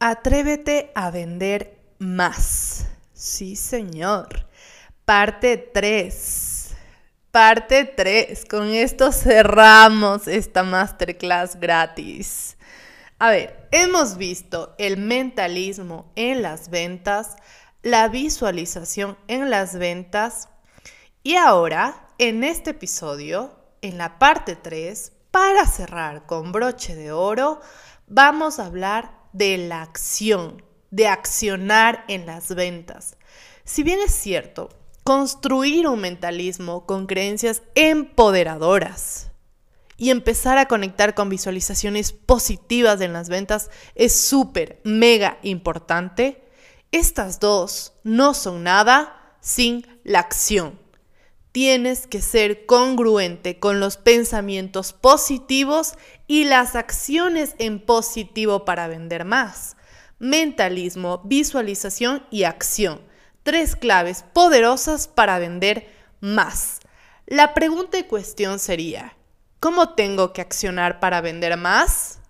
Atrévete a vender más. Sí, señor. Parte 3. Parte 3. Con esto cerramos esta masterclass gratis. A ver, hemos visto el mentalismo en las ventas, la visualización en las ventas y ahora, en este episodio, en la parte 3, para cerrar con broche de oro, vamos a hablar de la acción, de accionar en las ventas. Si bien es cierto, construir un mentalismo con creencias empoderadoras y empezar a conectar con visualizaciones positivas en las ventas es súper, mega importante, estas dos no son nada sin la acción. Tienes que ser congruente con los pensamientos positivos y las acciones en positivo para vender más. Mentalismo, visualización y acción. Tres claves poderosas para vender más. La pregunta y cuestión sería, ¿cómo tengo que accionar para vender más?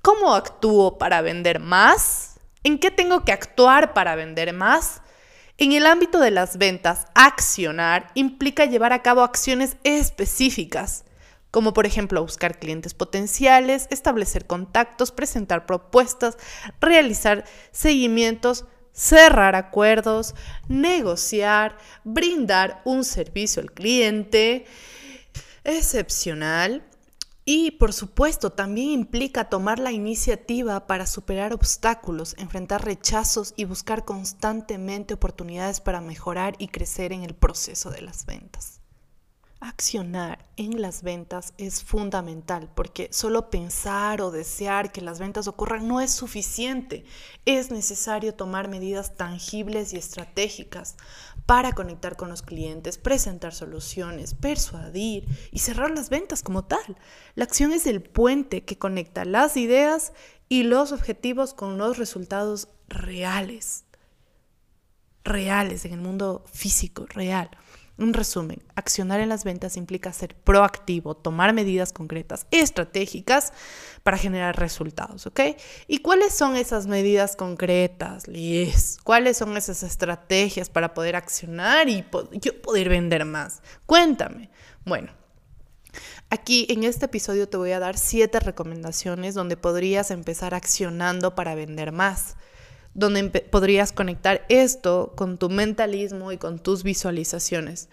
¿Cómo actúo para vender más? ¿En qué tengo que actuar para vender más? En el ámbito de las ventas, accionar implica llevar a cabo acciones específicas como por ejemplo buscar clientes potenciales, establecer contactos, presentar propuestas, realizar seguimientos, cerrar acuerdos, negociar, brindar un servicio al cliente excepcional. Y por supuesto también implica tomar la iniciativa para superar obstáculos, enfrentar rechazos y buscar constantemente oportunidades para mejorar y crecer en el proceso de las ventas. Accionar en las ventas es fundamental porque solo pensar o desear que las ventas ocurran no es suficiente. Es necesario tomar medidas tangibles y estratégicas para conectar con los clientes, presentar soluciones, persuadir y cerrar las ventas como tal. La acción es el puente que conecta las ideas y los objetivos con los resultados reales. Reales en el mundo físico, real. Un resumen, accionar en las ventas implica ser proactivo, tomar medidas concretas, estratégicas para generar resultados, ¿ok? ¿Y cuáles son esas medidas concretas, Liz? ¿Cuáles son esas estrategias para poder accionar y yo poder vender más? Cuéntame. Bueno, Aquí en este episodio te voy a dar siete recomendaciones donde podrías empezar accionando para vender más donde podrías conectar esto con tu mentalismo y con tus visualizaciones.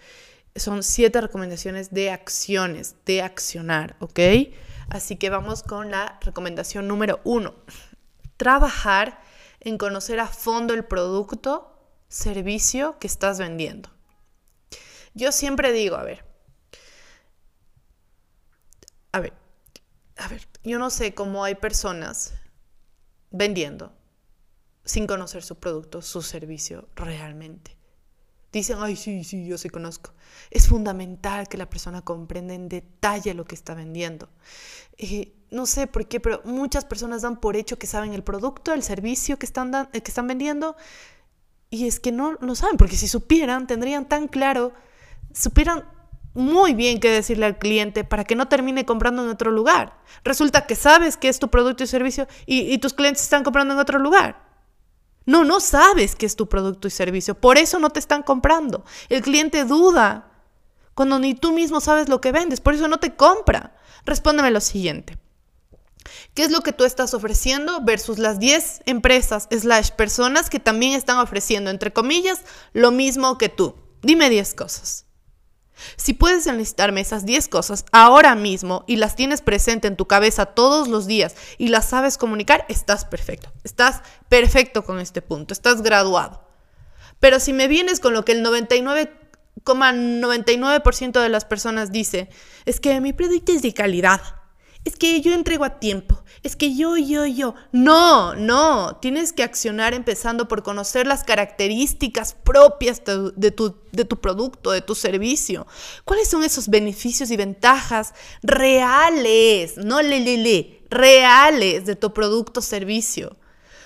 Son siete recomendaciones de acciones, de accionar, ¿ok? Así que vamos con la recomendación número uno. Trabajar en conocer a fondo el producto, servicio que estás vendiendo. Yo siempre digo, a ver, a ver, a ver, yo no sé cómo hay personas vendiendo sin conocer su producto, su servicio realmente. Dicen, ay, sí, sí, yo sí conozco. Es fundamental que la persona comprenda en detalle lo que está vendiendo. Eh, no sé por qué, pero muchas personas dan por hecho que saben el producto, el servicio que están, eh, que están vendiendo. Y es que no lo saben, porque si supieran, tendrían tan claro, supieran muy bien qué decirle al cliente para que no termine comprando en otro lugar. Resulta que sabes que es tu producto y servicio y tus clientes están comprando en otro lugar. No, no sabes qué es tu producto y servicio. Por eso no te están comprando. El cliente duda cuando ni tú mismo sabes lo que vendes. Por eso no te compra. Respóndeme lo siguiente. ¿Qué es lo que tú estás ofreciendo versus las 10 empresas slash personas que también están ofreciendo, entre comillas, lo mismo que tú? Dime 10 cosas. Si puedes enlistarme esas 10 cosas ahora mismo y las tienes presente en tu cabeza todos los días y las sabes comunicar, estás perfecto. Estás perfecto con este punto, estás graduado. Pero si me vienes con lo que el 99,99% de las personas dice, es que mi producto es de calidad, es que yo entrego a tiempo, es que yo, yo, yo. No, no, tienes que accionar empezando por conocer las características propias de tu, producto, de tu servicio. ¿Cuáles son esos beneficios y ventajas reales, no le, le, le, reales de tu producto o servicio?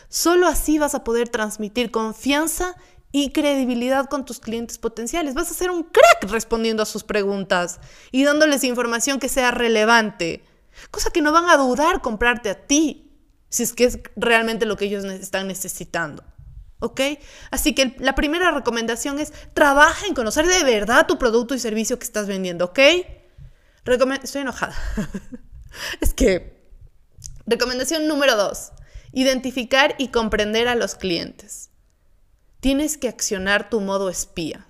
Solo así vas a poder transmitir confianza y credibilidad con tus clientes potenciales. Vas a ser un crack respondiendo a sus preguntas y dándoles información que sea relevante cosa que no van a dudar comprarte a ti. si es que es realmente lo que ellos están necesitando. ¿Ok? Así que la primera recomendación es trabaja en conocer de verdad tu producto y servicio que estás vendiendo, ¿ok? Estoy enojada. es que, recomendación número dos, identificar y comprender a los clientes. Tienes que accionar tu modo espía.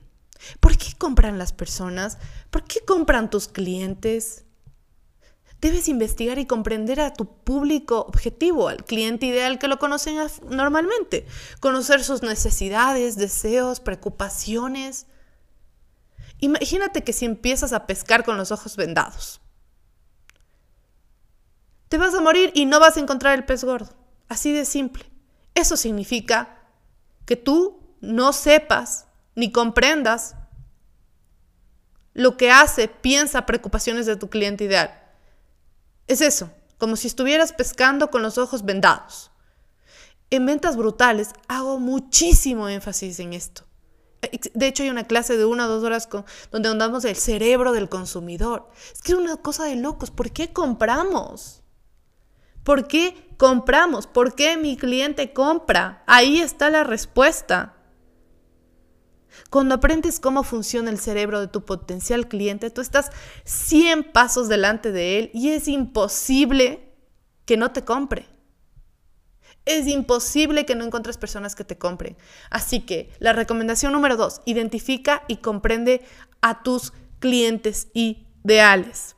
¿Por qué compran las personas? ¿Por qué compran tus clientes? Debes investigar y comprender a tu público objetivo, al cliente ideal que lo conocen normalmente. Conocer sus necesidades, deseos, preocupaciones. Imagínate que si empiezas a pescar con los ojos vendados. Te vas a morir y no vas a encontrar el pez gordo. Así de simple. Eso significa que tú no sepas ni comprendas lo que hace, piensa preocupaciones de tu cliente ideal. Es eso, como si estuvieras pescando con los ojos vendados. En ventas brutales hago muchísimo énfasis en esto. De hecho, hay una clase de una o dos horas donde andamos el cerebro del consumidor. Es que es una cosa de locos. ¿Por qué compramos? ¿Por qué compramos? ¿Por qué mi cliente compra? Ahí está la respuesta. Cuando aprendes cómo funciona el cerebro de tu potencial cliente, tú estás 100 pasos delante de él y es imposible que no te compre. Es imposible que no encuentres personas que te compren. Así que la recomendación número dos, identifica y comprende a tus clientes ideales.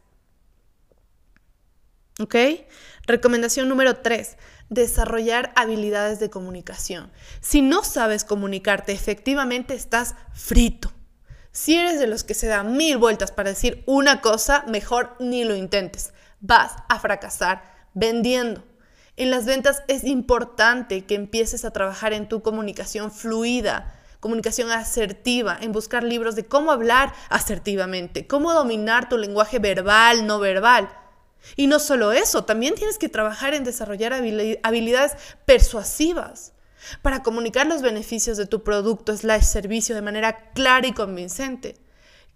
¿Ok? Recomendación número tres, desarrollar habilidades de comunicación. Si no sabes comunicarte efectivamente, estás frito. Si eres de los que se da mil vueltas para decir una cosa, mejor ni lo intentes. Vas a fracasar vendiendo. En las ventas es importante que empieces a trabajar en tu comunicación fluida, comunicación asertiva, en buscar libros de cómo hablar asertivamente, cómo dominar tu lenguaje verbal, no verbal y no solo eso, también tienes que trabajar en desarrollar habilidades persuasivas para comunicar los beneficios de tu producto slash servicio de manera clara y convincente.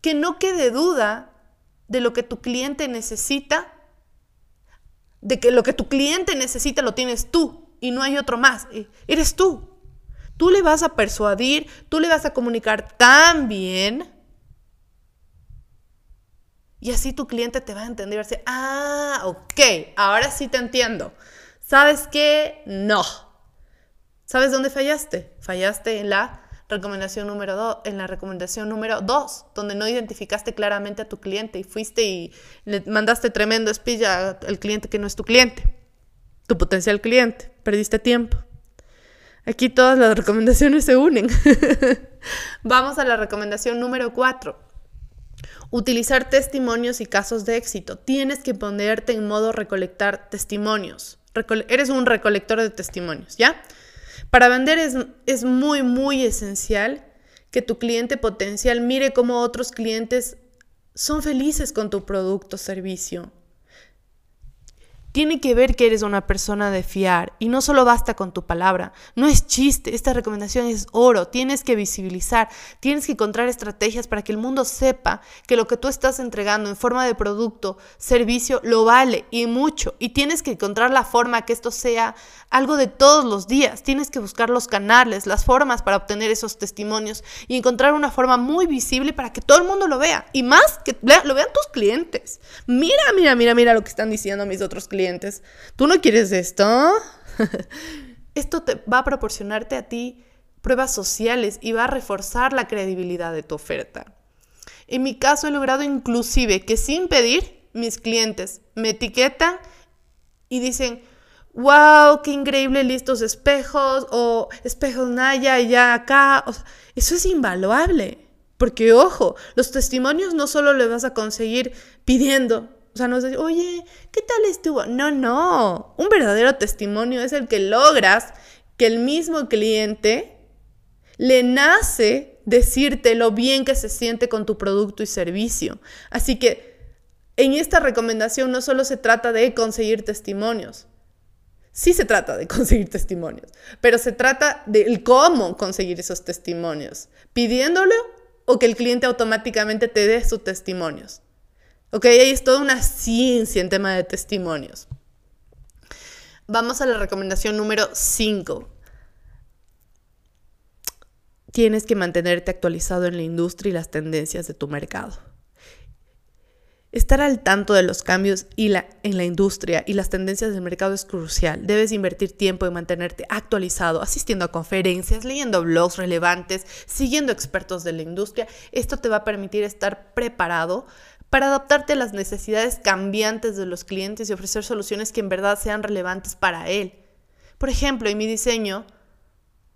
Que no quede duda de lo que tu cliente necesita, de que lo que tu cliente necesita lo tienes tú y no hay otro más, eh, eres tú. Tú le vas a persuadir, tú le vas a comunicar tan bien y así tu cliente te va a entender y va a decir, ah, ok, ahora sí te entiendo. ¿Sabes qué? No. ¿Sabes dónde fallaste? Fallaste en la recomendación número 2, en la recomendación número 2, donde no identificaste claramente a tu cliente y fuiste y le mandaste tremendo espilla al cliente que no es tu cliente, tu potencial cliente. Perdiste tiempo. Aquí todas las recomendaciones se unen. Vamos a la recomendación número 4 Utilizar testimonios y casos de éxito. Tienes que ponerte en modo recolectar testimonios. eres un recolector de testimonios, ¿ya? Para vender es, es muy, muy esencial que tu cliente potencial mire cómo otros clientes son felices con tu producto o servicio tiene que ver que eres una persona de fiar y no solo basta con tu palabra. No es chiste, esta recomendación es oro. Tienes que visibilizar, tienes que encontrar estrategias para que el mundo sepa que lo que tú estás entregando en forma de producto, servicio, lo vale y mucho. Y tienes que encontrar la forma que esto sea algo de todos los días. Tienes que buscar los canales, las formas para obtener esos testimonios y encontrar una forma muy visible para que todo el mundo lo vea. Y más que lo vean tus clientes. Mira, mira, mira, mira lo que están diciendo mis otros clientes ¿Tú no quieres esto? esto te va a proporcionarte a ti pruebas sociales y va a reforzar la credibilidad de tu oferta. En mi caso he logrado inclusive que sin pedir mis clientes me etiquetan y dicen, wow, qué increíble listos espejos o espejos Naya ya acá. eso es invaluable. Porque ojo, los testimonios no solo le vas a conseguir pidiendo, o sea, no es oye, ¿qué tal estuvo? No, no. Un verdadero testimonio es el que logras que el mismo cliente le nace decirte lo bien que se siente con tu producto y servicio. Así que en esta recomendación no solo se trata de conseguir testimonios, sí se trata de conseguir testimonios, pero se trata del cómo conseguir esos testimonios, pidiéndolo o que el cliente automáticamente te dé sus testimonios. Ok, ahí es toda una ciencia en tema de testimonios. Vamos a la recomendación número 5. Tienes que mantenerte actualizado en la industria y las tendencias de tu mercado. Estar al tanto de los cambios y la, en la industria y las tendencias del mercado es crucial. Debes invertir tiempo en mantenerte actualizado, asistiendo a conferencias, leyendo blogs relevantes, siguiendo expertos de la industria. Esto te va a permitir estar preparado para adaptarte a las necesidades cambiantes de los clientes y ofrecer soluciones que en verdad sean relevantes para él. Por ejemplo, en mi diseño,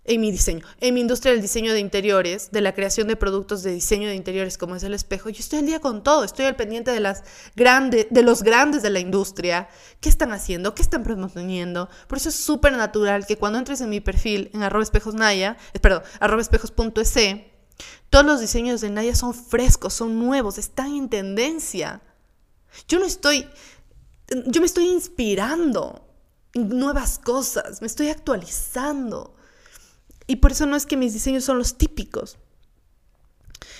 en mi diseño, en mi industria del diseño de interiores, de la creación de productos de diseño de interiores como es el espejo, yo estoy al día con todo, estoy al pendiente de las grandes, de los grandes de la industria, qué están haciendo, qué están promoviendo. Por eso es súper natural que cuando entres en mi perfil en arroba espejosnaya, eh, perdón, arroba espejos.es, todos los diseños de Naya son frescos, son nuevos, están en tendencia. Yo no estoy, yo me estoy inspirando en nuevas cosas, me estoy actualizando. Y por eso no es que mis diseños son los típicos.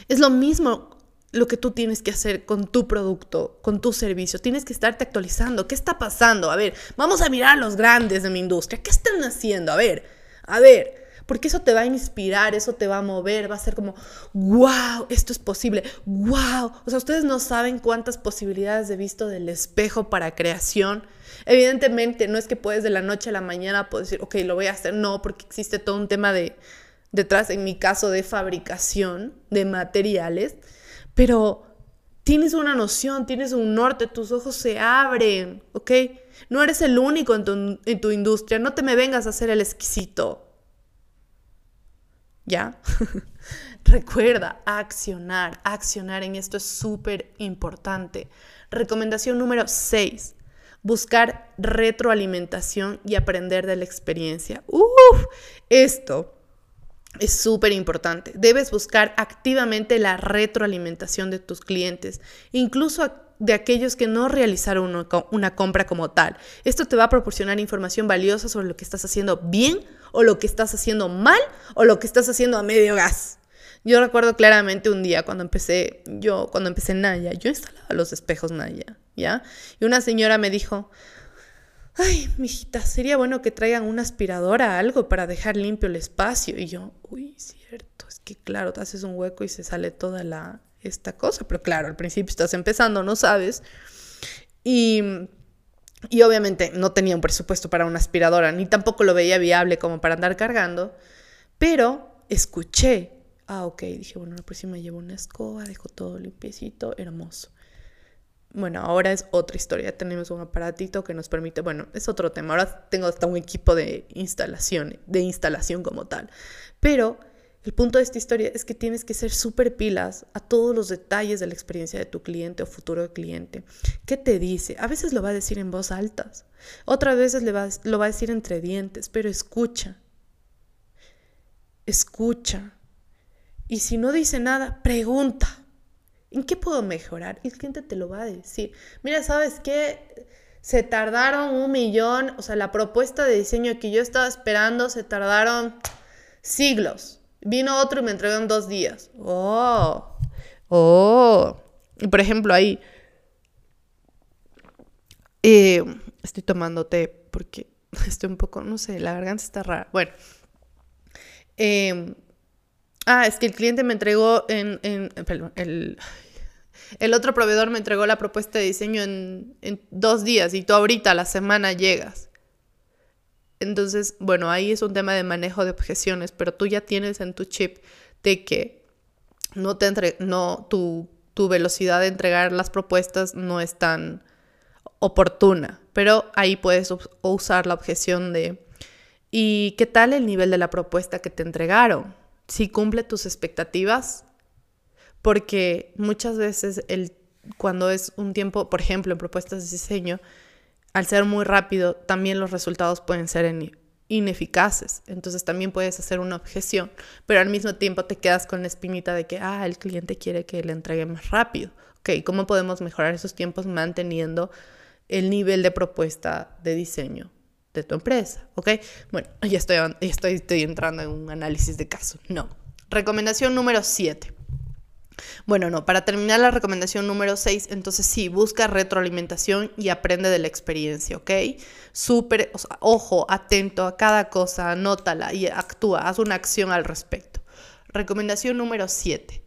Es lo mismo lo que tú tienes que hacer con tu producto, con tu servicio. Tienes que estarte actualizando. ¿Qué está pasando? A ver, vamos a mirar a los grandes de mi industria. ¿Qué están haciendo? A ver, a ver porque eso te va a inspirar, eso te va a mover, va a ser como, wow, esto es posible, wow. O sea, ustedes no saben cuántas posibilidades he visto del espejo para creación. Evidentemente, no es que puedes de la noche a la mañana poder decir, ok, lo voy a hacer, no, porque existe todo un tema de, detrás, en mi caso, de fabricación de materiales, pero tienes una noción, tienes un norte, tus ojos se abren, ¿ok? No eres el único en tu industria, no te me vengas a hacer el exquisito. ¿Ya? Recuerda, accionar, accionar en esto es súper importante. Recomendación número 6. Buscar retroalimentación y aprender de la experiencia. Uf, esto es súper importante. Debes buscar activamente la retroalimentación de tus clientes, incluso de aquellos que no realizaron una, compra como tal. Esto te va a proporcionar información valiosa sobre lo que estás haciendo bien o lo que estás haciendo mal o lo que estás haciendo a medio gas. Yo recuerdo claramente un día cuando empecé, yo cuando empecé Naya, yo instalaba los espejos Naya, ¿ya? Y una señora me dijo, ay, mijita, sería bueno que traigan una aspiradora, algo para dejar limpio el espacio. Y yo, uy, cierto, es que claro, te haces un hueco y se sale toda la, esta cosa, pero claro, al principio estás empezando, no sabes. Y, y obviamente no tenía un presupuesto para una aspiradora, ni tampoco lo veía viable como para andar cargando, pero escuché. Ah, ok, dije, bueno, la próxima llevo una escoba, dejo todo limpiecito, hermoso. Bueno, ahora es otra historia. Tenemos un aparatito que nos permite, bueno, es otro tema. Ahora tengo hasta un equipo de instalación, de instalación como tal. Pero el punto de esta historia es que tienes que ser súper pilas a todos los detalles de la experiencia de tu cliente o futuro cliente. ¿Qué te dice? A veces lo va a decir en voz alta, otras veces lo va a decir entre dientes, pero escucha. Escucha. Y si no dice nada, pregunta. ¿En qué puedo mejorar? El cliente te lo va a decir. Mira, ¿sabes qué? Se tardaron un millón, o sea, la propuesta de diseño que yo estaba esperando se tardaron siglos. Vino otro y me entregó en dos días. Oh, oh. Y por ejemplo, ahí eh, estoy tomando té porque estoy un poco, no sé, la garganta está rara. Bueno. Em, ah, es que el cliente me entregó en, en perdón, el, el otro proveedor me entregó la propuesta de diseño en, en, dos días y tú ahorita a la semana llegas. Entonces, bueno, ahí es un tema de manejo de objeciones, pero tú ya tienes en tu chip de que no te entre, no, tu, tu velocidad de entregar las propuestas no es tan oportuna, pero ahí puedes usar la objeción de ¿y qué tal el nivel de la propuesta que te entregaron? Si cumple tus expectativas, porque muchas veces el, cuando es un tiempo, por ejemplo, en propuestas de diseño, al ser muy rápido, también los resultados pueden ser ineficaces. Entonces también puedes hacer una objeción, pero al mismo tiempo te quedas con la espinita de que, ah, el cliente quiere que le entregue más rápido. Ok, ¿cómo podemos mejorar esos tiempos manteniendo el nivel de propuesta de diseño de tu empresa? Ok, bueno, ya estoy, estoy, estoy entrando en un análisis de caso. No. Recomendación número 7. Bueno, no, para terminar la recomendación número 6, entonces sí, busca retroalimentación y aprende de la experiencia, ¿ok? Súper, ojo, atento a cada cosa, anótala y actúa, haz una acción al respecto. Recomendación número 7,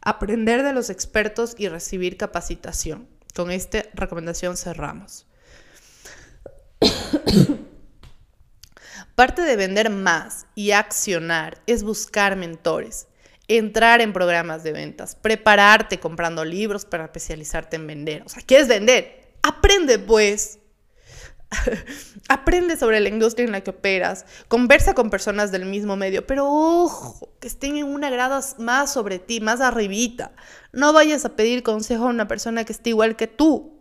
aprender de los expertos y recibir capacitación. Con esta recomendación cerramos. Parte de vender más y accionar es buscar mentores entrar en programas de ventas, prepararte comprando libros para especializarte en vender. O sea, ¿qué es vender? Aprende pues. Aprende sobre la industria en la que operas, conversa con personas del mismo medio, pero ojo, que estén en una grada más sobre ti, más arribita. No vayas a pedir consejo a una persona que esté igual que tú.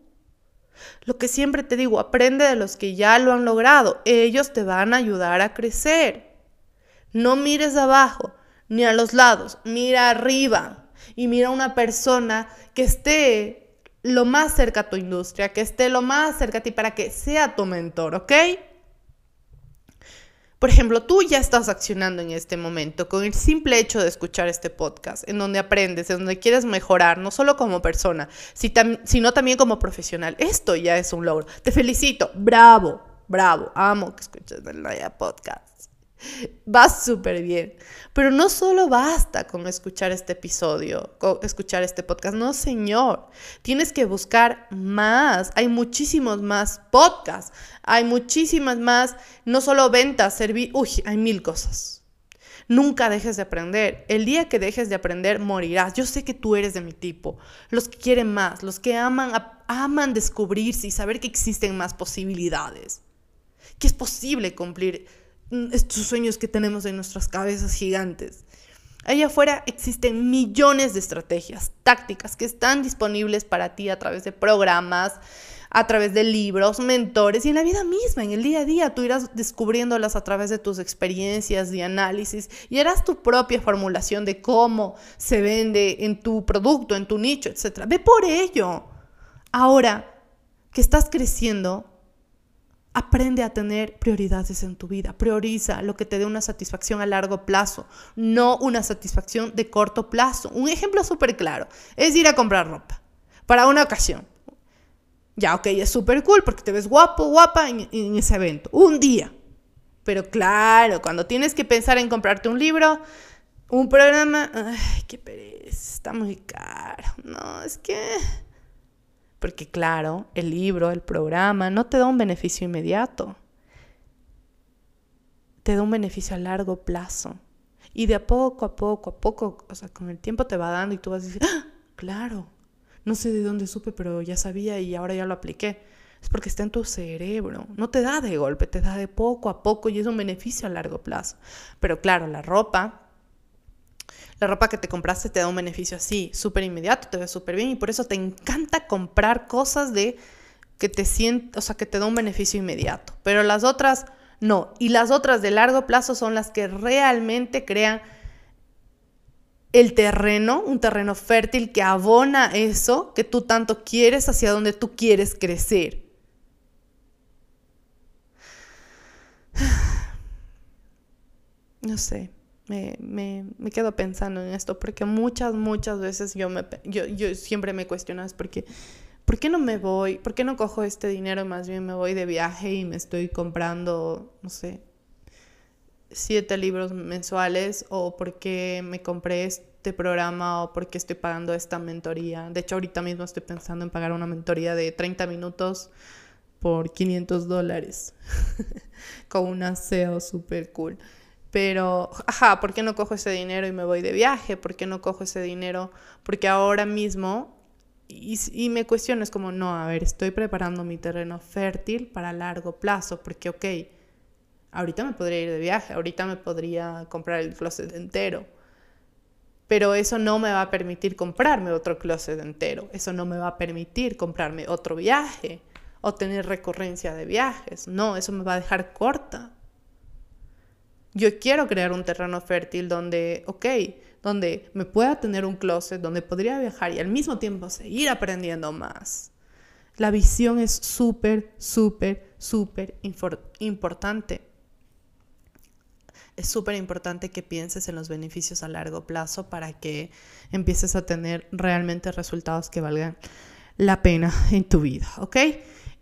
Lo que siempre te digo, aprende de los que ya lo han logrado. Ellos te van a ayudar a crecer. No mires abajo ni a los lados, mira arriba y mira una persona que esté lo más cerca a tu industria, que esté lo más cerca a ti para que sea tu mentor, ¿ok? Por ejemplo, tú ya estás accionando en este momento con el simple hecho de escuchar este podcast, en donde aprendes, en donde quieres mejorar, no solo como persona, sino también como profesional. Esto ya es un logro. Te felicito. Bravo, bravo. Amo que escuches el podcast. Va súper bien. Pero no solo basta con escuchar este episodio, con escuchar este podcast. No, señor. Tienes que buscar más. Hay muchísimos más podcasts. Hay muchísimas más, no solo ventas, servir. Uy, hay mil cosas. Nunca dejes de aprender. El día que dejes de aprender, morirás. Yo sé que tú eres de mi tipo. Los que quieren más, los que aman, aman descubrirse y saber que existen más posibilidades. Que es posible cumplir estos sueños que tenemos en nuestras cabezas gigantes. Allá afuera existen millones de estrategias, tácticas que están disponibles para ti a través de programas, a través de libros, mentores y en la vida misma, en el día a día. Tú irás descubriéndolas a través de tus experiencias y análisis y harás tu propia formulación de cómo se vende en tu producto, en tu nicho, etc. Ve por ello. Ahora que estás creciendo, Aprende a tener prioridades en tu vida. Prioriza lo que te dé una satisfacción a largo plazo, no una satisfacción de corto plazo. Un ejemplo súper claro es ir a comprar ropa para una ocasión. Ya, ok, es súper cool porque te ves guapo, guapa en, ese evento. Un día. Pero claro, cuando tienes que pensar en comprarte un libro, un programa, ay, qué pereza, está muy caro. No, es que porque claro, el libro, el programa, no te da un beneficio inmediato. Te da un beneficio a largo plazo. Y de a poco a poco, a poco, o sea, con el tiempo te va dando y tú vas a decir, ¡Ah! claro, no sé de dónde supe, pero ya sabía y ahora ya lo apliqué. Es porque está en tu cerebro. No te da de golpe, te da de poco a poco y es un beneficio a largo plazo. Pero claro, la ropa la ropa que te compraste te da un beneficio así, súper inmediato, te ve súper bien y por eso te encanta comprar cosas de que te sientes, o sea, que te da un beneficio inmediato. Pero las otras no. Y las otras de largo plazo son las que realmente crean el terreno, un terreno fértil que abona eso que tú tanto quieres, hacia donde tú quieres crecer. No sé me, me, me, quedo pensando en esto, porque muchas, muchas veces yo, me, yo, yo siempre me cuestiono, es porque, ¿por qué no me voy? ¿Por qué no cojo este dinero más bien me voy de viaje y me estoy comprando, no sé, siete libros mensuales? ¿O por qué me compré este programa? ¿O por qué estoy pagando esta mentoría? De hecho, ahorita mismo estoy pensando en pagar una mentoría de 30 minutos por 500 dólares, con una SEO súper cool. Pero, ajá, ¿por qué no cojo ese dinero y me voy de viaje? ¿Por qué no cojo ese dinero? Porque ahora mismo, y, me cuestiono, es como, no, a ver, estoy preparando mi terreno fértil para largo plazo, porque, ok, ahorita me podría ir de viaje, ahorita me podría comprar el closet entero, pero eso no me va a permitir comprarme otro closet entero, eso no me va a permitir comprarme otro viaje o tener recurrencia de viajes, no, eso me va a dejar corta. Yo quiero crear un terreno fértil donde, ok, donde me pueda tener un closet, donde podría viajar y al mismo tiempo seguir aprendiendo más. La visión es súper, súper, súper importante. es súper importante que pienses en los beneficios a largo plazo para que empieces a tener realmente resultados que valgan la pena en tu vida, ¿ok?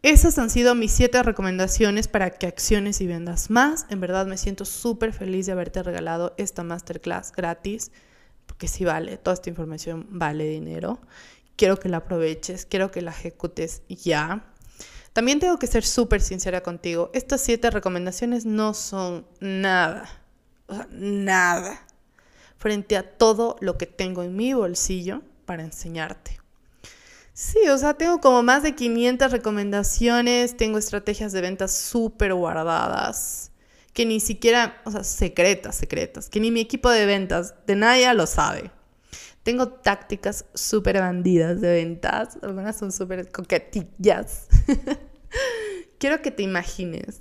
Esas han sido mis siete recomendaciones para que acciones y vendas más. En verdad me siento súper feliz de haberte regalado esta masterclass gratis, porque sí vale, toda esta información vale dinero. Quiero que la aproveches, quiero que la ejecutes ya. También tengo que ser súper sincera contigo. Estas siete recomendaciones no son nada, o sea, nada, frente a todo lo que tengo en mi bolsillo para enseñarte. Sí, o sea, tengo como más de 500 recomendaciones, tengo estrategias de ventas súper guardadas, que ni siquiera, o sea, secretas, secretas, que ni mi equipo de ventas de nadie lo sabe. Tengo tácticas súper bandidas de ventas, algunas son súper coquetillas. Quiero que te imagines.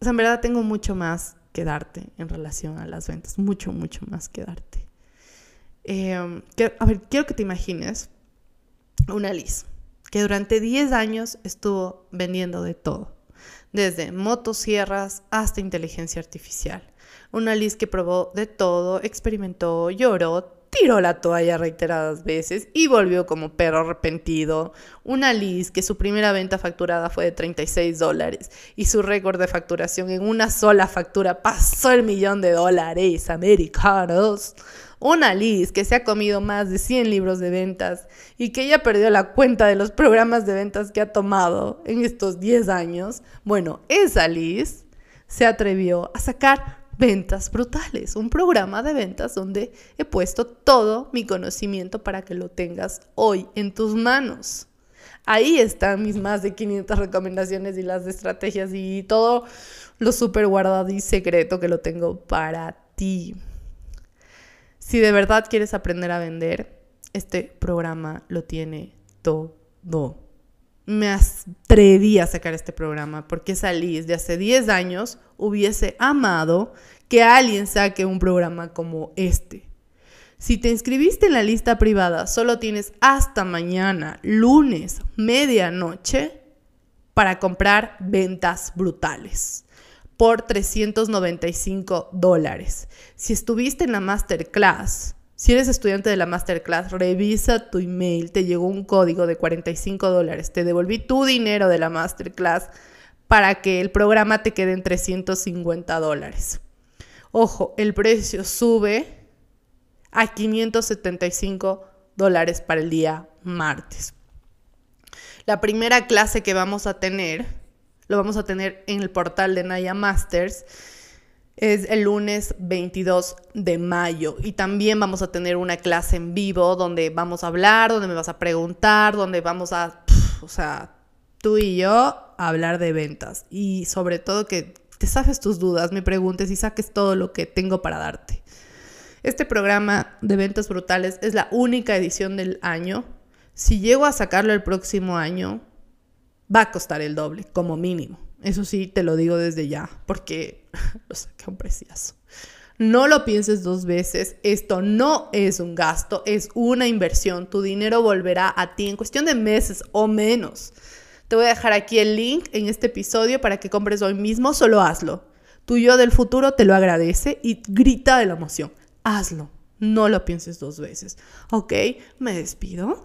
O sea, en verdad tengo mucho más que darte en relación a las ventas, mucho, mucho más que darte. Em, a ver, quiero que te imagines una Liz que durante 10 años estuvo vendiendo de todo, desde motosierras hasta inteligencia artificial. Una Liz que probó de todo, experimentó, lloró, tiró la toalla reiteradas veces y volvió como perro arrepentido. Una Liz que su primera venta facturada fue de 36 dólares y su récord de facturación en una sola factura pasó el millón de dólares americanos. Una Liz que se ha comido más de 100 libros de ventas y que ya perdió la cuenta de los programas de ventas que ha tomado en estos 10 años. Bueno, esa Liz se atrevió a sacar Ventas Brutales, un programa de ventas donde he puesto todo mi conocimiento para que lo tengas hoy en tus manos. Ahí están mis más de 500 recomendaciones y las estrategias y todo lo súper guardado y secreto que lo tengo para ti. Si de verdad quieres aprender a vender, este programa lo tiene todo me atreví a sacar este programa porque salí de hace 10 años hubiese amado que alguien saque un programa como este. Si te inscribiste en la lista privada, solo tienes hasta mañana, lunes, medianoche, para comprar ventas brutales por 395 dólares. Si estuviste en la masterclass, si eres estudiante de la masterclass, revisa tu email, te llegó un código de 45 dólares, te devolví tu dinero de la masterclass para que el programa te quede en 350 dólares. Ojo, el precio sube a 575 dólares para el día martes. La primera clase que vamos a tener, lo vamos a tener en el portal de Naya Masters es el lunes 22 de mayo y también vamos a tener una clase en vivo donde vamos a hablar, donde me vas a preguntar, donde vamos a, o sea, tú y yo hablar de ventas y sobre todo que te saques tus dudas, me preguntes y saques todo lo que tengo para darte. Este programa de ventas brutales es la única edición del año. Si llego a sacarlo el próximo año, va a costar el doble, como mínimo. Eso sí, te lo digo desde ya, porque lo saqué a un precioso. No lo pienses dos veces, esto no es un gasto, es una inversión. Tu dinero volverá a ti en cuestión de meses o menos. Te voy a dejar aquí el link en este episodio para que compres hoy mismo, solo hazlo. Tu yo del futuro te lo agradece y grita de la emoción. Hazlo, no lo pienses dos veces. Ok, me despido.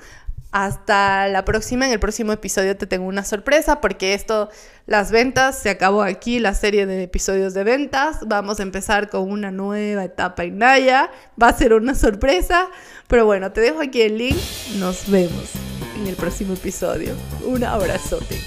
Hasta la próxima, en el próximo episodio te tengo una sorpresa porque esto, las ventas, se acabó aquí la serie de episodios de ventas. Vamos a empezar con una nueva etapa en Naya. Va a ser una sorpresa, pero bueno, te dejo aquí el link. Nos vemos en el próximo episodio. Un abrazote.